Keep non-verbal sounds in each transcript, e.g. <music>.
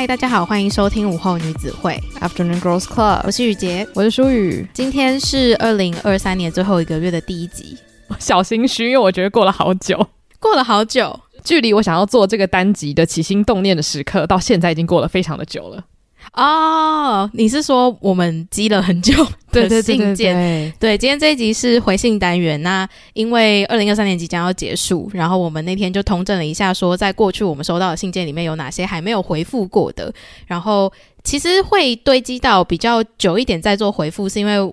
嗨，大家好，欢迎收听午后女子会 Afternoon Girls Club。我是雨洁，我是舒雨。今天是二零二三年最后一个月的第一集，小心虚，因为我觉得过了好久，过了好久，距离我想要做这个单集的起心动念的时刻，到现在已经过了非常的久了。哦，你是说我们积了很久的信件？对，今天这一集是回信单元。那因为二零二三年即将要结束，然后我们那天就通证了一下，说在过去我们收到的信件里面有哪些还没有回复过的。然后其实会堆积到比较久一点再做回复，是因为。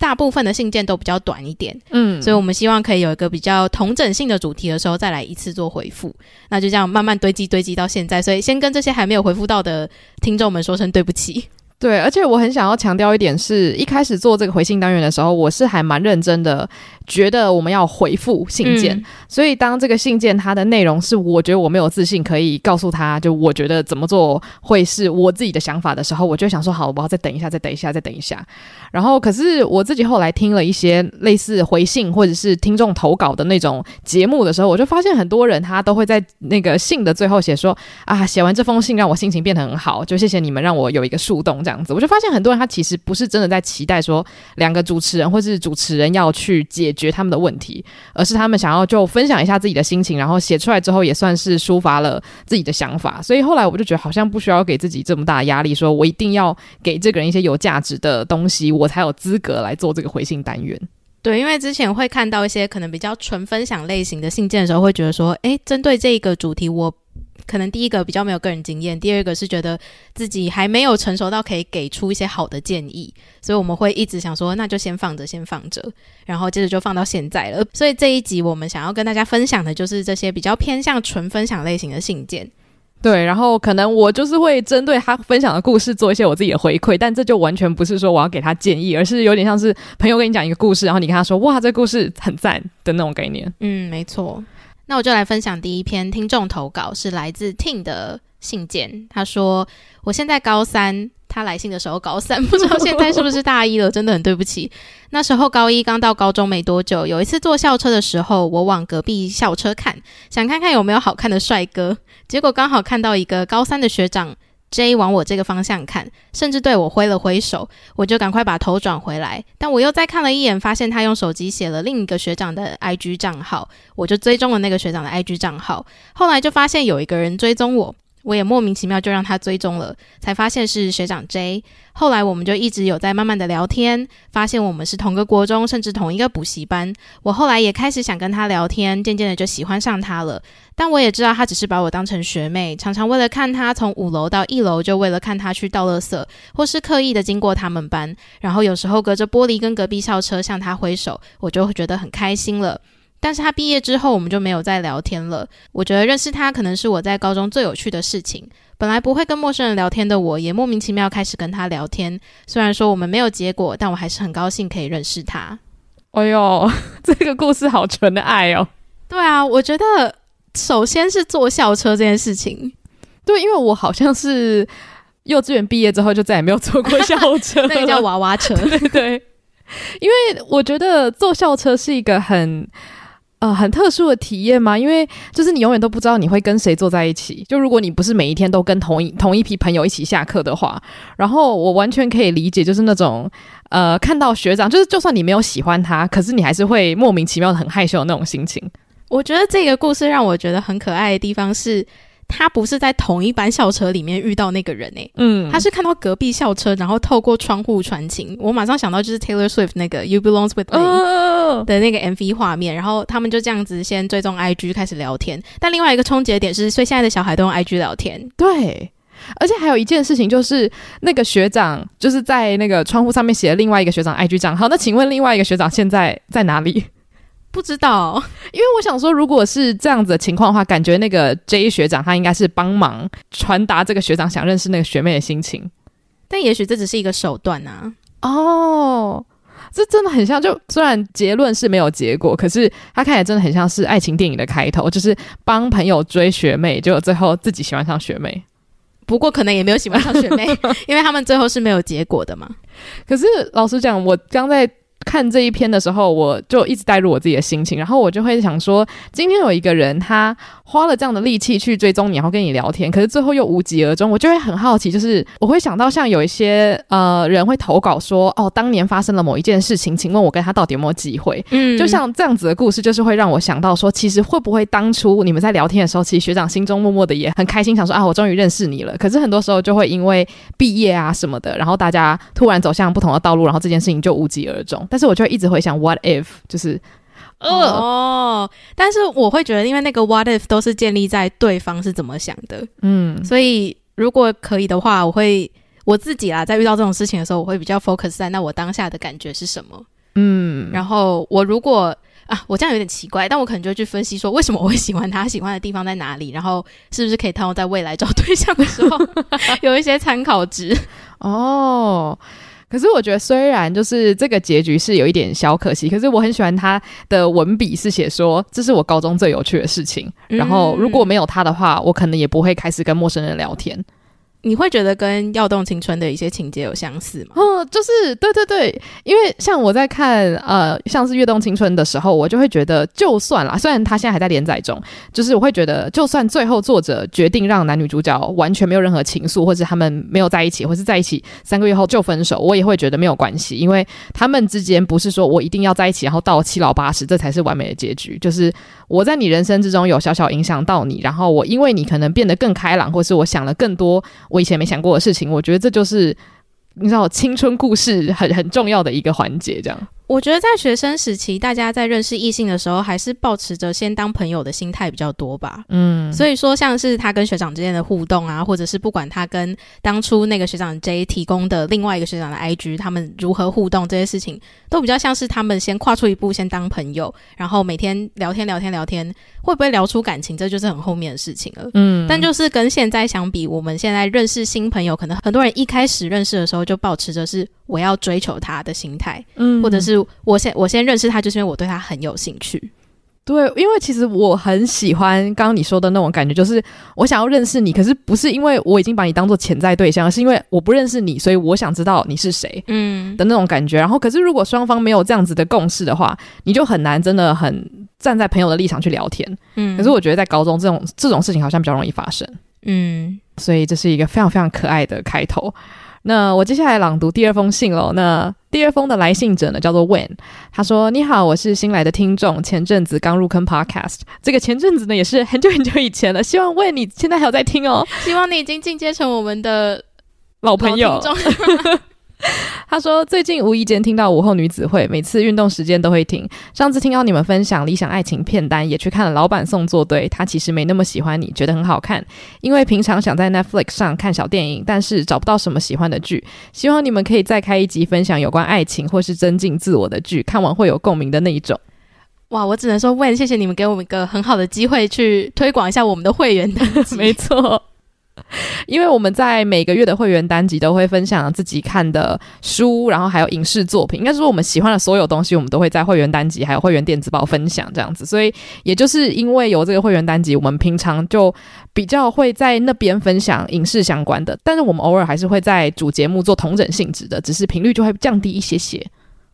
大部分的信件都比较短一点，嗯，所以我们希望可以有一个比较同整性的主题的时候，再来一次做回复。那就这样慢慢堆积堆积到现在，所以先跟这些还没有回复到的听众们说声对不起。对，而且我很想要强调一点是，一开始做这个回信单元的时候，我是还蛮认真的。觉得我们要回复信件，嗯，所以当这个信件它的内容是我觉得我没有自信可以告诉他就我觉得怎么做会是我自己的想法的时候，我就想说好，我要再等一下，再等一下，再等一下。然后可是我自己后来听了一些类似回信或者是听众投稿的那种节目的时候，我就发现很多人他都会在那个信的最后写说啊，写完这封信让我心情变得很好，就谢谢你们让我有一个树洞这样子。我就发现很多人他其实不是真的在期待说两个主持人或是主持人要去解决。他们的问题，而是他们想要就分享一下自己的心情，然后写出来之后也算是抒发了自己的想法。所以后来我就觉得好像不需要给自己这么大压力，说我一定要给这个人一些有价值的东西，我才有资格来做这个回信单元。对，因为之前会看到一些可能比较纯分享类型的信件的时候，会觉得说，诶，针对这个主题，我。可能第一个比较没有个人经验，第二个是觉得自己还没有成熟到可以给出一些好的建议，所以我们会一直想说，那就先放着，先放着，然后接着就放到现在了。所以这一集我们想要跟大家分享的就是这些比较偏向纯分享类型的信件。对，然后可能我就是会针对他分享的故事做一些我自己的回馈，但这就完全不是说我要给他建议，而是有点像是朋友跟你讲一个故事，然后你跟他说，哇，这故事很赞的那种概念。嗯，没错。那我就来分享第一篇听众投稿，是来自 t i n 的信件。他说：“我现在高三，他来信的时候高三，<laughs> 不知道现在是不是大一了，真的很对不起。那时候高一刚到高中没多久，有一次坐校车的时候，我往隔壁校车看，想看看有没有好看的帅哥，结果刚好看到一个高三的学长。” J 往我这个方向看，甚至对我挥了挥手，我就赶快把头转回来。但我又再看了一眼，发现他用手机写了另一个学长的 IG 账号，我就追踪了那个学长的 IG 账号。后来就发现有一个人追踪我。我也莫名其妙就让他追踪了，才发现是学长 J。后来我们就一直有在慢慢的聊天，发现我们是同个国中，甚至同一个补习班。我后来也开始想跟他聊天，渐渐的就喜欢上他了。但我也知道他只是把我当成学妹，常常为了看他从五楼到一楼，就为了看他去倒垃圾，或是刻意的经过他们班，然后有时候隔着玻璃跟隔壁校车向他挥手，我就会觉得很开心了。但是他毕业之后，我们就没有再聊天了。我觉得认识他可能是我在高中最有趣的事情。本来不会跟陌生人聊天的我，也莫名其妙开始跟他聊天。虽然说我们没有结果，但我还是很高兴可以认识他。哎呦，这个故事好纯的爱哦。对啊，我觉得首先是坐校车这件事情。对，因为我好像是幼稚园毕业之后就再也没有坐过校车，<laughs> 那个叫娃娃车。<laughs> 对对，因为我觉得坐校车是一个很。呃，很特殊的体验吗？因为就是你永远都不知道你会跟谁坐在一起。就如果你不是每一天都跟同一同一批朋友一起下课的话，然后我完全可以理解，就是那种呃，看到学长，就是就算你没有喜欢他，可是你还是会莫名其妙的很害羞的那种心情。我觉得这个故事让我觉得很可爱的地方是。他不是在同一班校车里面遇到那个人诶、欸，嗯，他是看到隔壁校车，然后透过窗户传情。我马上想到就是 Taylor Swift 那个 You Belong With Me 的那个 MV 画面，然后他们就这样子先追踪 IG 开始聊天。但另外一个冲击的点是，所以现在的小孩都用 IG 聊天。对，而且还有一件事情就是，那个学长就是在那个窗户上面写了另外一个学长 IG 账号。那请问另外一个学长现在在哪里？不知道，<laughs> 因为我想说，如果是这样子的情况的话，感觉那个 J 学长他应该是帮忙传达这个学长想认识那个学妹的心情，但也许这只是一个手段啊。哦，这真的很像，就虽然结论是没有结果，可是他看起来真的很像是爱情电影的开头，就是帮朋友追学妹，结果最后自己喜欢上学妹。不过可能也没有喜欢上学妹，<laughs> 因为他们最后是没有结果的嘛。可是老实讲，我刚在。看这一篇的时候，我就一直带入我自己的心情，然后我就会想说，今天有一个人他花了这样的力气去追踪你，然后跟你聊天，可是最后又无疾而终，我就会很好奇，就是我会想到像有一些呃人会投稿说，哦，当年发生了某一件事情，请问我跟他到底有没有机会？嗯，就像这样子的故事，就是会让我想到说，其实会不会当初你们在聊天的时候，其实学长心中默默的也很开心，想说啊，我终于认识你了。可是很多时候就会因为毕业啊什么的，然后大家突然走向不同的道路，然后这件事情就无疾而终。但是我就会一直回想，what if？就是，呃、哦，但是我会觉得，因为那个 what if 都是建立在对方是怎么想的，嗯，所以如果可以的话，我会我自己啦，在遇到这种事情的时候，我会比较 focus 在那我当下的感觉是什么，嗯，然后我如果啊，我这样有点奇怪，但我可能就会去分析说，为什么我会喜欢他，喜欢的地方在哪里，然后是不是可以套用在未来找对象的时候 <laughs> 有一些参考值。哦。可是我觉得，虽然就是这个结局是有一点小可惜，可是我很喜欢他的文笔，是写说这是我高中最有趣的事情。然后如果没有他的话，我可能也不会开始跟陌生人聊天。你会觉得跟《跃动青春》的一些情节有相似吗？哦，就是对对对，因为像我在看呃，像是《跃动青春》的时候，我就会觉得，就算啦，虽然他现在还在连载中，就是我会觉得，就算最后作者决定让男女主角完全没有任何情愫，或者他们没有在一起，或是在一起三个月后就分手，我也会觉得没有关系，因为他们之间不是说我一定要在一起，然后到七老八十这才是完美的结局。就是我在你人生之中有小小影响到你，然后我因为你可能变得更开朗，或是我想了更多。我以前没想过的事情，我觉得这就是你知道青春故事很很重要的一个环节，这样。我觉得在学生时期，大家在认识异性的时候，还是保持着先当朋友的心态比较多吧。嗯，所以说像是他跟学长之间的互动啊，或者是不管他跟当初那个学长 J 提供的另外一个学长的 IG，他们如何互动这些事情，都比较像是他们先跨出一步，先当朋友，然后每天聊天聊天聊天，会不会聊出感情，这就是很后面的事情了。嗯，但就是跟现在相比，我们现在认识新朋友，可能很多人一开始认识的时候就保持着是我要追求他的心态，嗯，或者是。我先我先认识他，就是因为我对他很有兴趣。对，因为其实我很喜欢刚刚你说的那种感觉，就是我想要认识你，可是不是因为我已经把你当做潜在对象，而是因为我不认识你，所以我想知道你是谁，嗯的那种感觉。然后，可是如果双方没有这样子的共识的话，你就很难真的很站在朋友的立场去聊天。嗯，可是我觉得在高中这种这种事情好像比较容易发生。嗯，所以这是一个非常非常可爱的开头。那我接下来朗读第二封信喽。那第二封的来信者呢，叫做 Wen。他说：“你好，我是新来的听众，前阵子刚入坑 Podcast。这个前阵子呢，也是很久很久以前了。希望 Wen 你现在还有在听哦。希望你已经进阶成我们的老朋友。” <laughs> 他说：“最近无意间听到午后女子会，每次运动时间都会听。上次听到你们分享理想爱情片单，也去看了老板送作对。他其实没那么喜欢你，觉得很好看。因为平常想在 Netflix 上看小电影，但是找不到什么喜欢的剧。希望你们可以再开一集分享有关爱情或是增进自我的剧，看完会有共鸣的那一种。”哇，我只能说，问谢谢你们给我们一个很好的机会去推广一下我们的会员单集。<laughs> 没错。<laughs> 因为我们在每个月的会员单集都会分享自己看的书，然后还有影视作品，应该是说我们喜欢的所有东西，我们都会在会员单集还有会员电子报分享这样子。所以也就是因为有这个会员单集，我们平常就比较会在那边分享影视相关的，但是我们偶尔还是会在主节目做同整性质的，只是频率就会降低一些些。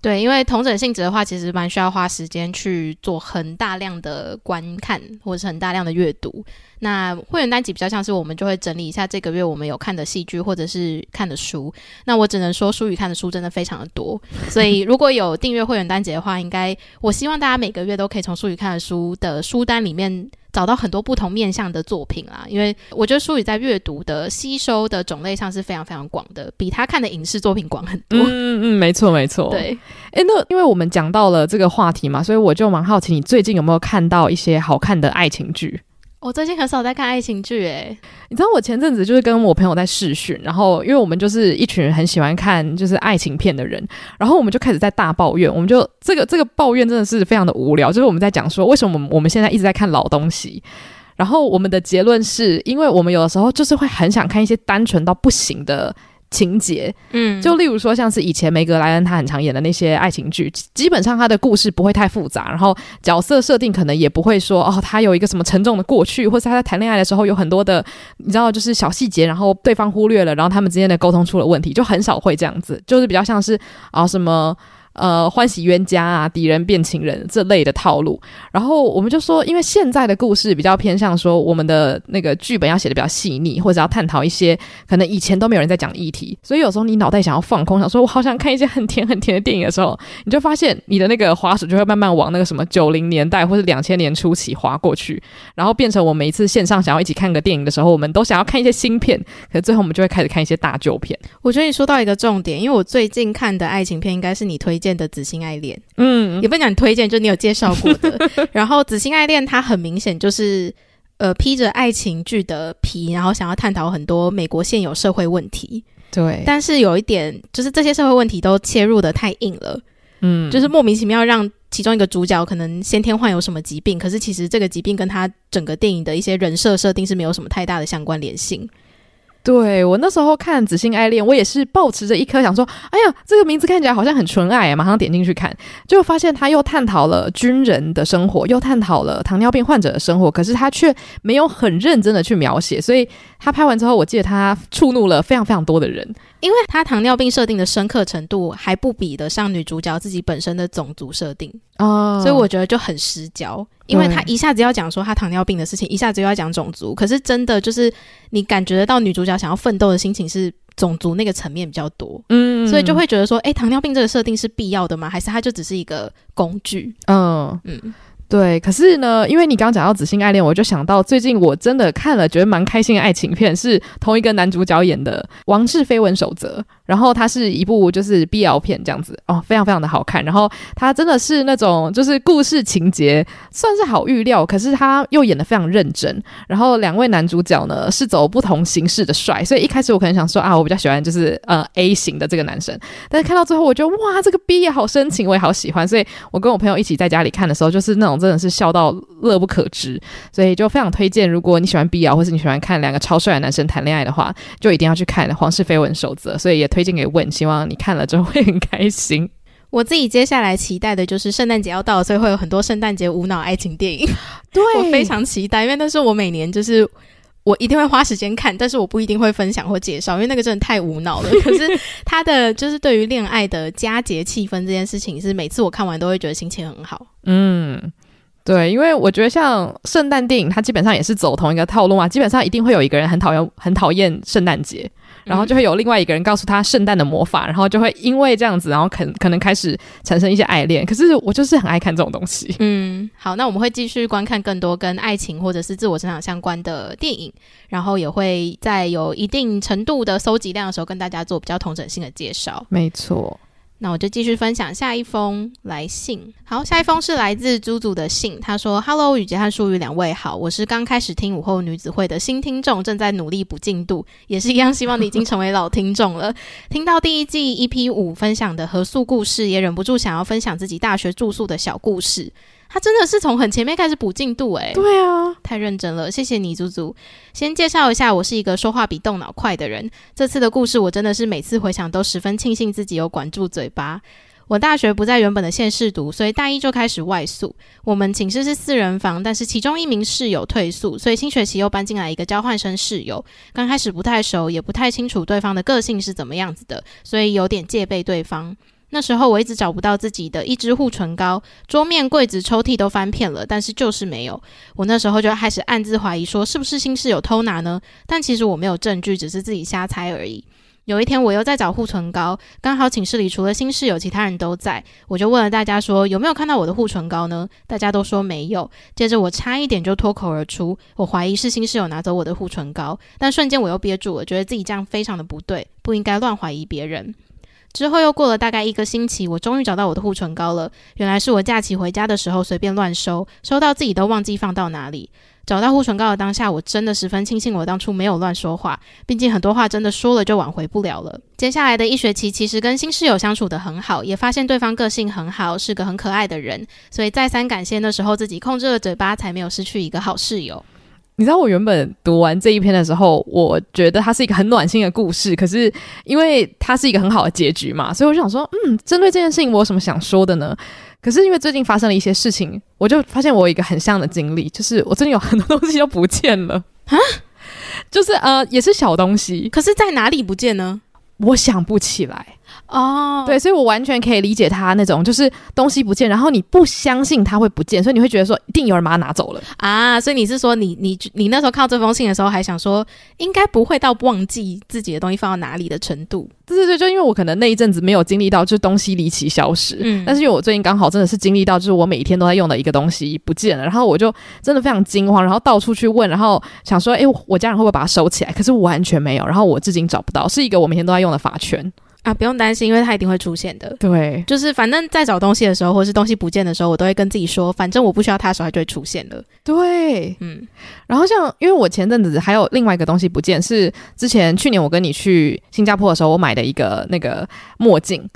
对，因为同整性质的话，其实蛮需要花时间去做很大量的观看，或者是很大量的阅读。那会员单集比较像是我们就会整理一下这个月我们有看的戏剧或者是看的书。那我只能说，书宇看的书真的非常的多，所以如果有订阅会员单集的话，应该我希望大家每个月都可以从书宇看的书的书单里面找到很多不同面向的作品啦。因为我觉得书宇在阅读的吸收的种类上是非常非常广的，比他看的影视作品广很多。嗯嗯，没错没错。对，诶，那因为我们讲到了这个话题嘛，所以我就蛮好奇，你最近有没有看到一些好看的爱情剧？我最近很少在看爱情剧，诶，你知道我前阵子就是跟我朋友在试训，然后因为我们就是一群人很喜欢看就是爱情片的人，然后我们就开始在大抱怨，我们就这个这个抱怨真的是非常的无聊，就是我们在讲说为什么我们现在一直在看老东西，然后我们的结论是因为我们有的时候就是会很想看一些单纯到不行的。情节，嗯，就例如说，像是以前梅格莱恩他很常演的那些爱情剧，基本上他的故事不会太复杂，然后角色设定可能也不会说哦，他有一个什么沉重的过去，或是他在谈恋爱的时候有很多的，你知道，就是小细节，然后对方忽略了，然后他们之间的沟通出了问题，就很少会这样子，就是比较像是啊、哦、什么。呃，欢喜冤家啊，敌人变情人这类的套路，然后我们就说，因为现在的故事比较偏向说，我们的那个剧本要写的比较细腻，或者要探讨一些可能以前都没有人在讲的议题，所以有时候你脑袋想要放空，想说我好想看一些很甜很甜的电影的时候，你就发现你的那个滑鼠就会慢慢往那个什么九零年代或是两千年初期滑过去，然后变成我每一次线上想要一起看个电影的时候，我们都想要看一些新片，可是最后我们就会开始看一些大旧片。<laughs> <laughs> <laughs> 我觉得你说到一个重点，因为我最近看的爱情片应该是你推荐。的《紫心爱恋》，嗯，也不讲你推荐，就你有介绍过的。<laughs> 然后《紫心爱恋》它很明显就是呃披着爱情剧的皮，然后想要探讨很多美国现有社会问题。对，但是有一点就是这些社会问题都切入的太硬了，嗯，就是莫名其妙让其中一个主角可能先天患有什么疾病，可是其实这个疾病跟他整个电影的一些人设设定是没有什么太大的相关联性。对，我那时候看《紫心爱恋》，我也是抱持着一颗想说，哎呀，这个名字看起来好像很纯爱，马上点进去看，就发现他又探讨了军人的生活，又探讨了糖尿病患者的生活，可是他却没有很认真的去描写，所以他拍完之后，我记得他触怒了非常非常多的人，因为他糖尿病设定的深刻程度还不比得上女主角自己本身的种族设定。哦，所以我觉得就很失焦。因为他一下子要讲说他糖尿病的事情，一下子又要讲种族，可是真的就是你感觉得到女主角想要奋斗的心情是种族那个层面比较多，嗯，所以就会觉得说，诶，糖尿病这个设定是必要的吗？还是它就只是一个工具？嗯嗯。对，可是呢，因为你刚刚讲到《紫心爱恋》，我就想到最近我真的看了，觉得蛮开心的爱情片，是同一个男主角演的《王室绯闻守则》，然后它是一部就是 BL 片这样子哦，非常非常的好看。然后它真的是那种就是故事情节算是好预料，可是他又演的非常认真。然后两位男主角呢是走不同形式的帅，所以一开始我可能想说啊，我比较喜欢就是呃 A 型的这个男生，但是看到最后我觉得哇，这个 B 也好深情，我也好喜欢，所以我跟我朋友一起在家里看的时候，就是那种。真的是笑到乐不可支，所以就非常推荐，如果你喜欢 BL 或是你喜欢看两个超帅的男生谈恋爱的话，就一定要去看《皇室绯闻守则》。所以也推荐给问，希望你看了之后会很开心。<laughs> 我自己接下来期待的就是圣诞节要到了，所以会有很多圣诞节无脑爱情电影。<laughs> 对，我非常期待，因为那是我每年就是。我一定会花时间看，但是我不一定会分享或介绍，因为那个真的太无脑了。<laughs> 可是他的就是对于恋爱的佳节气氛这件事情，是每次我看完都会觉得心情很好。嗯。对，因为我觉得像圣诞电影，它基本上也是走同一个套路嘛。基本上一定会有一个人很讨厌、很讨厌圣诞节，然后就会有另外一个人告诉他圣诞的魔法，然后就会因为这样子，然后可可能开始产生一些爱恋。可是我就是很爱看这种东西。嗯，好，那我们会继续观看更多跟爱情或者是自我成长相关的电影，然后也会在有一定程度的搜集量的时候，跟大家做比较同整性的介绍。没错。那我就继续分享下一封来信。好，下一封是来自朱祖的信。他说：“Hello，雨杰和书宇两位好，我是刚开始听午后女子会的新听众，正在努力补进度，也是一样，希望你已经成为老听众了。<laughs> 听到第一季 EP 五分享的合宿故事，也忍不住想要分享自己大学住宿的小故事。”他真的是从很前面开始补进度诶，对啊，太认真了，谢谢你，猪猪。先介绍一下，我是一个说话比动脑快的人。这次的故事，我真的是每次回想都十分庆幸自己有管住嘴巴。我大学不在原本的县市读，所以大一就开始外宿。我们寝室是四人房，但是其中一名室友退宿，所以新学期又搬进来一个交换生室友。刚开始不太熟，也不太清楚对方的个性是怎么样子的，所以有点戒备对方。那时候我一直找不到自己的一支护唇膏，桌面、柜子、抽屉都翻遍了，但是就是没有。我那时候就开始暗自怀疑，说是不是新室友偷拿呢？但其实我没有证据，只是自己瞎猜而已。有一天，我又在找护唇膏，刚好寝室里除了新室友，其他人都在，我就问了大家说有没有看到我的护唇膏呢？大家都说没有。接着我差一点就脱口而出，我怀疑是新室友拿走我的护唇膏，但瞬间我又憋住了，觉得自己这样非常的不对，不应该乱怀疑别人。之后又过了大概一个星期，我终于找到我的护唇膏了，原来是我假期回家的时候随便乱收，收到自己都忘记放到哪里。找到护唇膏的当下，我真的十分庆幸我当初没有乱说话，毕竟很多话真的说了就挽回不了了。接下来的一学期，其实跟新室友相处得很好，也发现对方个性很好，是个很可爱的人，所以再三感谢那时候自己控制了嘴巴，才没有失去一个好室友。你知道我原本读完这一篇的时候，我觉得它是一个很暖心的故事，可是因为它是一个很好的结局嘛，所以我就想说，嗯，针对这件事情，我有什么想说的呢？可是因为最近发生了一些事情，我就发现我有一个很像的经历，就是我最近有很多东西都不见了啊，就是呃，也是小东西，可是在哪里不见呢？我想不起来。哦，oh. 对，所以我完全可以理解他那种，就是东西不见，然后你不相信他会不见，所以你会觉得说一定有人把它拿走了啊。所以你是说你你你那时候看到这封信的时候，还想说应该不会到忘记自己的东西放到哪里的程度？对对对，就因为我可能那一阵子没有经历到，就是东西离奇消失。嗯，但是因为我最近刚好真的是经历到，就是我每一天都在用的一个东西不见了，然后我就真的非常惊慌，然后到处去问，然后想说，哎，我家人会不会把它收起来？可是完全没有，然后我至今找不到，是一个我每天都在用的发圈。啊，不用担心，因为它一定会出现的。对，就是反正在找东西的时候，或是东西不见的时候，我都会跟自己说，反正我不需要它的时候，它就会出现了。对，嗯。然后像，因为我前阵子还有另外一个东西不见，是之前去年我跟你去新加坡的时候，我买的一个那个墨镜。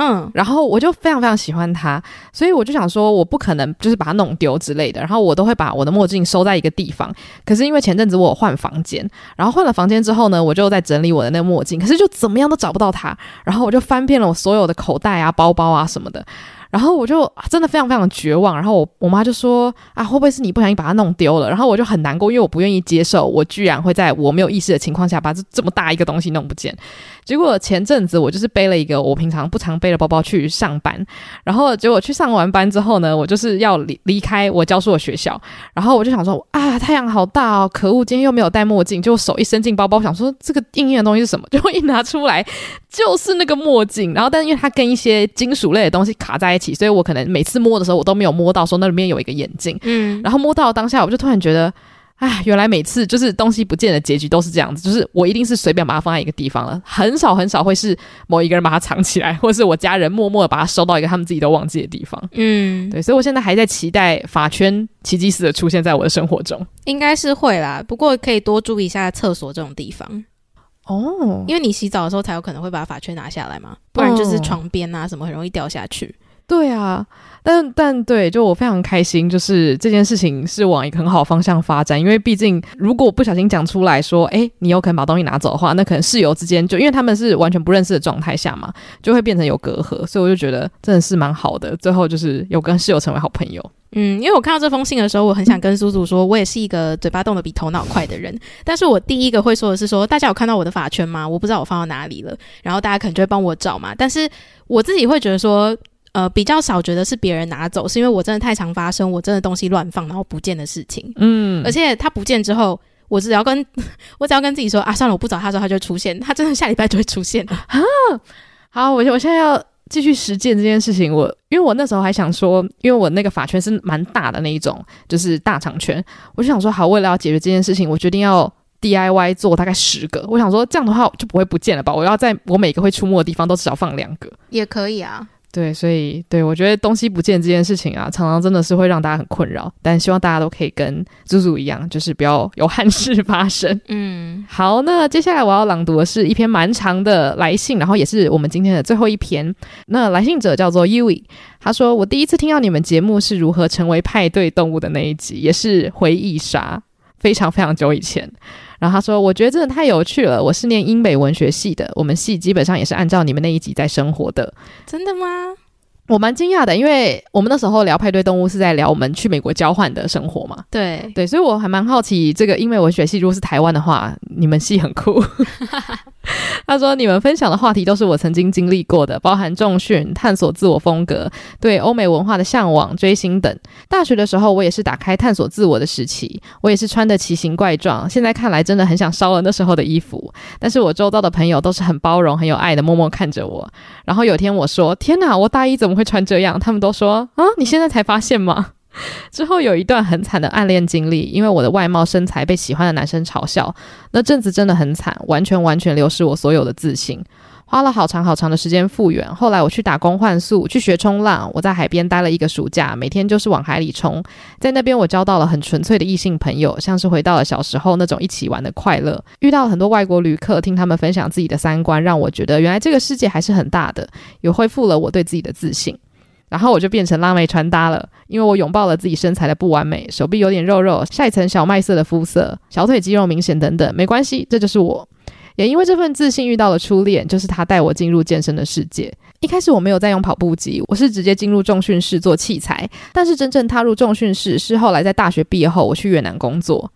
嗯，然后我就非常非常喜欢它，所以我就想说，我不可能就是把它弄丢之类的，然后我都会把我的墨镜收在一个地方。可是因为前阵子我换房间，然后换了房间之后呢，我就在整理我的那个墨镜，可是就怎么样都找不到它，然后我就翻遍了我所有的口袋啊、包包啊什么的。然后我就真的非常非常绝望，然后我我妈就说啊，会不会是你不小心把它弄丢了？然后我就很难过，因为我不愿意接受，我居然会在我没有意识的情况下把这这么大一个东西弄不见。结果前阵子我就是背了一个我平常不常背的包包去上班，然后结果去上完班之后呢，我就是要离离开我教书的学校，然后我就想说啊，太阳好大哦，可恶，今天又没有戴墨镜，就手一伸进包包，想说这个硬硬的东西是什么？结果一拿出来就是那个墨镜，然后但因为它跟一些金属类的东西卡在一。起，所以我可能每次摸的时候，我都没有摸到说那里面有一个眼镜，嗯，然后摸到当下，我就突然觉得，哎，原来每次就是东西不见的结局都是这样子，就是我一定是随便把它放在一个地方了，很少很少会是某一个人把它藏起来，或是我家人默默的把它收到一个他们自己都忘记的地方，嗯，对，所以我现在还在期待法圈奇迹似的出现在我的生活中，应该是会啦，不过可以多注意一下厕所这种地方。哦，因为你洗澡的时候才有可能会把法圈拿下来嘛，不然就是床边啊什么很容易掉下去。对啊，但但对，就我非常开心，就是这件事情是往一个很好方向发展。因为毕竟，如果不小心讲出来说，哎，你有可能把东西拿走的话，那可能室友之间就因为他们是完全不认识的状态下嘛，就会变成有隔阂。所以我就觉得真的是蛮好的。最后就是有跟室友成为好朋友。嗯，因为我看到这封信的时候，我很想跟苏苏说，我也是一个嘴巴动得比头脑快的人。但是我第一个会说的是说，大家有看到我的发圈吗？我不知道我放到哪里了。然后大家可能就会帮我找嘛。但是我自己会觉得说。呃，比较少觉得是别人拿走，是因为我真的太常发生我真的东西乱放然后不见的事情。嗯，而且它不见之后，我只要跟我只要跟自己说啊，算了，我不找他的时候，他就会出现，他真的下礼拜就会出现了啊。好，我我现在要继续实践这件事情。我因为我那时候还想说，因为我那个法圈是蛮大的那一种，就是大长圈，我就想说，好，为了要解决这件事情，我决定要 DIY 做大概十个。我想说，这样的话就不会不见了吧？我要在我每个会出没的地方都至少放两个，也可以啊。对，所以对我觉得东西不见这件事情啊，常常真的是会让大家很困扰。但希望大家都可以跟猪猪一样，就是不要有憾事发生。嗯，好，那接下来我要朗读的是一篇蛮长的来信，然后也是我们今天的最后一篇。那来信者叫做 Yui，他说：“我第一次听到你们节目是如何成为派对动物的那一集，也是回忆杀，非常非常久以前。”然后他说：“我觉得真的太有趣了。我是念英美文学系的，我们系基本上也是按照你们那一集在生活的。真的吗？我蛮惊讶的，因为我们那时候聊派对动物是在聊我们去美国交换的生活嘛。对对，所以我还蛮好奇，这个英美文学系如果是台湾的话，你们系很酷。<laughs> 他说：“你们分享的话题都是我曾经经历过的，包含重训、探索自我风格、对欧美文化的向往、追星等。大学的时候，我也是打开探索自我的时期，我也是穿的奇形怪状。现在看来，真的很想烧了那时候的衣服。但是我周遭的朋友都是很包容、很有爱的，默默看着我。然后有天我说：‘天哪，我大一怎么会穿这样？’他们都说：‘啊，你现在才发现吗？’” <laughs> 之后有一段很惨的暗恋经历，因为我的外貌身材被喜欢的男生嘲笑，那阵子真的很惨，完全完全流失我所有的自信，花了好长好长的时间复原。后来我去打工换宿，去学冲浪，我在海边待了一个暑假，每天就是往海里冲，在那边我交到了很纯粹的异性朋友，像是回到了小时候那种一起玩的快乐。遇到很多外国旅客，听他们分享自己的三观，让我觉得原来这个世界还是很大的，也恢复了我对自己的自信。然后我就变成辣妹穿搭了，因为我拥抱了自己身材的不完美，手臂有点肉肉，下一层小麦色的肤色，小腿肌肉明显等等，没关系，这就是我。也因为这份自信遇到了初恋，就是他带我进入健身的世界。一开始我没有在用跑步机，我是直接进入重训室做器材。但是真正踏入重训室是后来在大学毕业后，我去越南工作，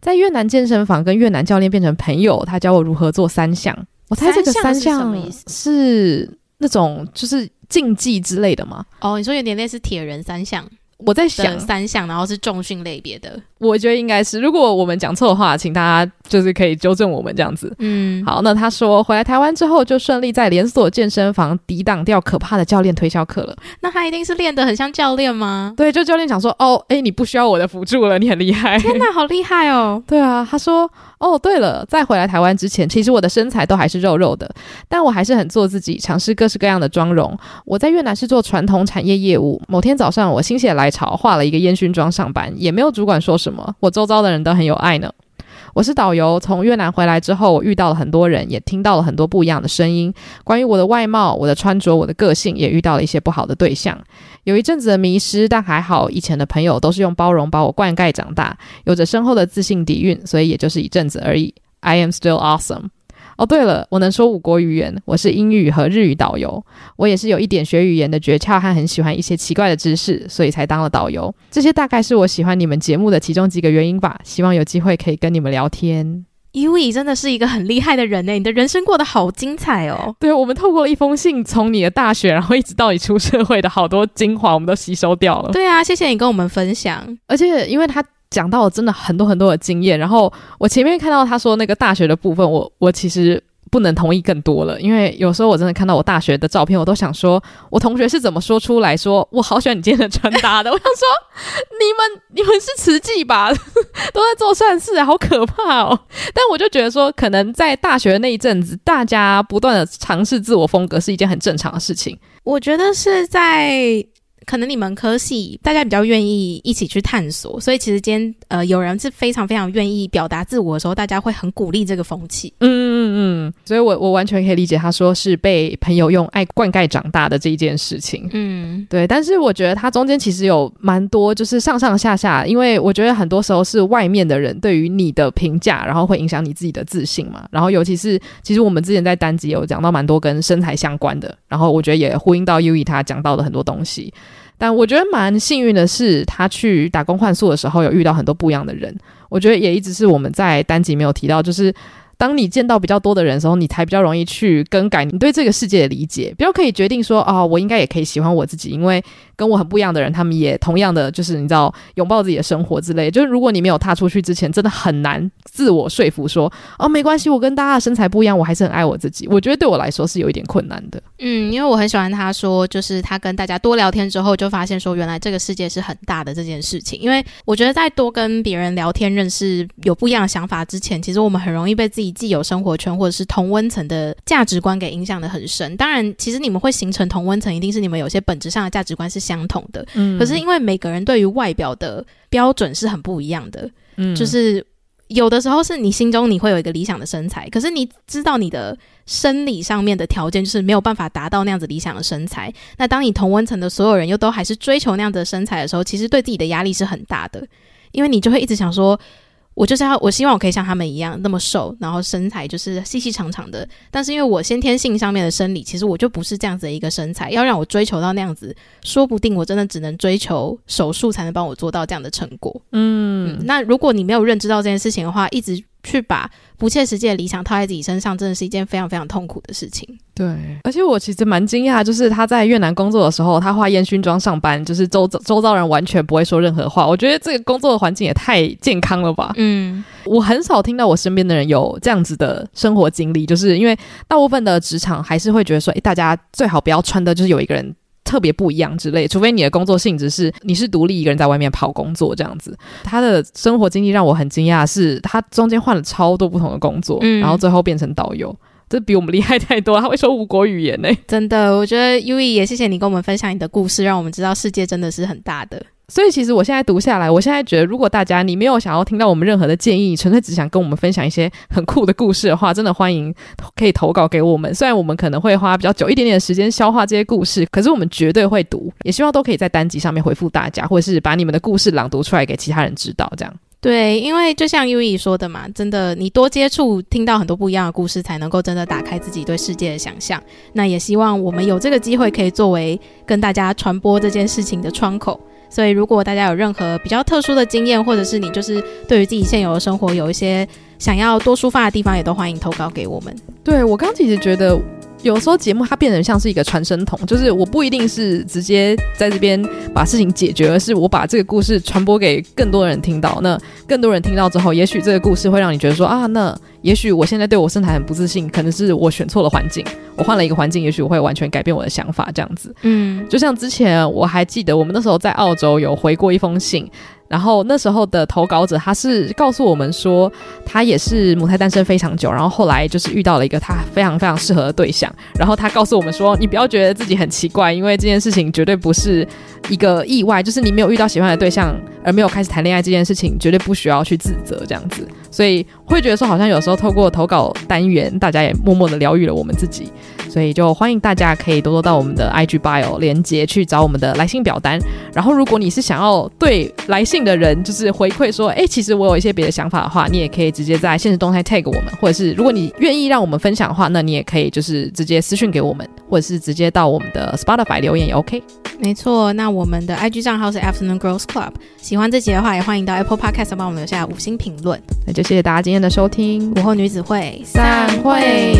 在越南健身房跟越南教练变成朋友，他教我如何做三项。我猜这个三项是什么意思？是那种就是。竞技之类的吗？哦，你说有点类似铁人三项，我在想三项，然后是重训类别的。我觉得应该是，如果我们讲错的话，请大家就是可以纠正我们这样子。嗯，好，那他说回来台湾之后，就顺利在连锁健身房抵挡掉可怕的教练推销课了。那他一定是练得很像教练吗？对，就教练讲说，哦，诶，你不需要我的辅助了，你很厉害。天哪，好厉害哦！<laughs> 对啊，他说。哦，对了，在回来台湾之前，其实我的身材都还是肉肉的，但我还是很做自己，尝试各式各样的妆容。我在越南是做传统产业业务，某天早上我心血来潮化了一个烟熏妆上班，也没有主管说什么，我周遭的人都很有爱呢。我是导游，从越南回来之后，我遇到了很多人，也听到了很多不一样的声音。关于我的外貌、我的穿着、我的个性，也遇到了一些不好的对象。有一阵子的迷失，但还好，以前的朋友都是用包容把我灌溉长大，有着深厚的自信底蕴，所以也就是一阵子而已。I am still awesome。哦，对了，我能说五国语言，我是英语和日语导游。我也是有一点学语言的诀窍，和很喜欢一些奇怪的知识，所以才当了导游。这些大概是我喜欢你们节目的其中几个原因吧。希望有机会可以跟你们聊天。Yui 真的是一个很厉害的人呢，你的人生过得好精彩哦。对，我们透过了一封信，从你的大学，然后一直到你出社会的好多精华，我们都吸收掉了。对啊，谢谢你跟我们分享。而且因为他。讲到了真的很多很多的经验，然后我前面看到他说那个大学的部分，我我其实不能同意更多了，因为有时候我真的看到我大学的照片，我都想说，我同学是怎么说出来说，我好喜欢你今天的穿搭的。<laughs> 我想说，你们你们是慈济吧，<laughs> 都在做善事，好可怕哦。但我就觉得说，可能在大学那一阵子，大家不断的尝试自我风格是一件很正常的事情。我觉得是在。可能你们科系大家比较愿意一起去探索，所以其实今天呃有人是非常非常愿意表达自我的时候，大家会很鼓励这个风气。嗯嗯嗯，所以我我完全可以理解他说是被朋友用爱灌溉长大的这一件事情。嗯，对。但是我觉得他中间其实有蛮多就是上上下下，因为我觉得很多时候是外面的人对于你的评价，然后会影响你自己的自信嘛。然后尤其是其实我们之前在单集有讲到蛮多跟身材相关的，然后我觉得也呼应到 Yui 他讲到的很多东西。但我觉得蛮幸运的是，他去打工换宿的时候有遇到很多不一样的人。我觉得也一直是我们在单集没有提到，就是。当你见到比较多的人的时候，你才比较容易去更改你对这个世界的理解，比较可以决定说，啊、哦，我应该也可以喜欢我自己，因为跟我很不一样的人，他们也同样的就是你知道拥抱自己的生活之类。就是如果你没有踏出去之前，真的很难自我说服说，哦，没关系，我跟大家的身材不一样，我还是很爱我自己。我觉得对我来说是有一点困难的。嗯，因为我很喜欢他说，就是他跟大家多聊天之后，就发现说，原来这个世界是很大的这件事情。因为我觉得在多跟别人聊天、认识有不一样的想法之前，其实我们很容易被自己既有生活圈。或者是同温层的价值观给影响的很深。当然，其实你们会形成同温层，一定是你们有些本质上的价值观是相同的。嗯，可是因为每个人对于外表的标准是很不一样的。嗯，就是有的时候是你心中你会有一个理想的身材，可是你知道你的生理上面的条件就是没有办法达到那样子理想的身材。那当你同温层的所有人又都还是追求那样子的身材的时候，其实对自己的压力是很大的，因为你就会一直想说。我就是要，我希望我可以像他们一样那么瘦，然后身材就是细细长长的。但是因为我先天性上面的生理，其实我就不是这样子的一个身材。要让我追求到那样子，说不定我真的只能追求手术才能帮我做到这样的成果。嗯，嗯，那如果你没有认知到这件事情的话，一直去把不切实际的理想套在自己身上，真的是一件非常非常痛苦的事情。对，而且我其实蛮惊讶，就是他在越南工作的时候，他化烟熏妆上班，就是周周遭人完全不会说任何话。我觉得这个工作的环境也太健康了吧？嗯，我很少听到我身边的人有这样子的生活经历，就是因为大部分的职场还是会觉得说，诶，大家最好不要穿的就是有一个人。特别不一样之类，除非你的工作性质是你是独立一个人在外面跑工作这样子。他的生活经历让我很惊讶，是他中间换了超多不同的工作，嗯，然后最后变成导游，这比我们厉害太多。他会说五国语言呢，真的，我觉得 Yui 也谢谢你跟我们分享你的故事，让我们知道世界真的是很大的。所以其实我现在读下来，我现在觉得，如果大家你没有想要听到我们任何的建议，你纯粹只想跟我们分享一些很酷的故事的话，真的欢迎可以投稿给我们。虽然我们可能会花比较久一点点的时间消化这些故事，可是我们绝对会读，也希望都可以在单集上面回复大家，或者是把你们的故事朗读出来给其他人知道。这样对，因为就像 Yui 说的嘛，真的你多接触，听到很多不一样的故事，才能够真的打开自己对世界的想象。那也希望我们有这个机会，可以作为跟大家传播这件事情的窗口。所以，如果大家有任何比较特殊的经验，或者是你就是对于自己现有的生活有一些想要多抒发的地方，也都欢迎投稿给我们。对，我刚其实觉得。有时候节目它变成像是一个传声筒，就是我不一定是直接在这边把事情解决，而是我把这个故事传播给更多人听到。那更多人听到之后，也许这个故事会让你觉得说啊，那也许我现在对我身材很不自信，可能是我选错了环境，我换了一个环境，也许我会完全改变我的想法。这样子，嗯，就像之前我还记得，我们那时候在澳洲有回过一封信。然后那时候的投稿者，他是告诉我们说，他也是母胎单身非常久，然后后来就是遇到了一个他非常非常适合的对象。然后他告诉我们说，你不要觉得自己很奇怪，因为这件事情绝对不是一个意外，就是你没有遇到喜欢的对象而没有开始谈恋爱这件事情，绝对不需要去自责这样子。所以会觉得说，好像有时候透过投稿单元，大家也默默的疗愈了我们自己。所以就欢迎大家可以多多到我们的 IG bio 连接去找我们的来信表单。然后如果你是想要对来信的人就是回馈说，哎，其实我有一些别的想法的话，你也可以直接在现实动态 tag 我们，或者是如果你愿意让我们分享的话，那你也可以就是直接私讯给我们，或者是直接到我们的 Spotify 留言也 OK。没错，那我们的 IG 账号是 Afternoon Girls Club。喜欢这集的话，也欢迎到 Apple Podcast 帮我们留下五星评论。那就谢谢大家今天的收听，午后女子会散会。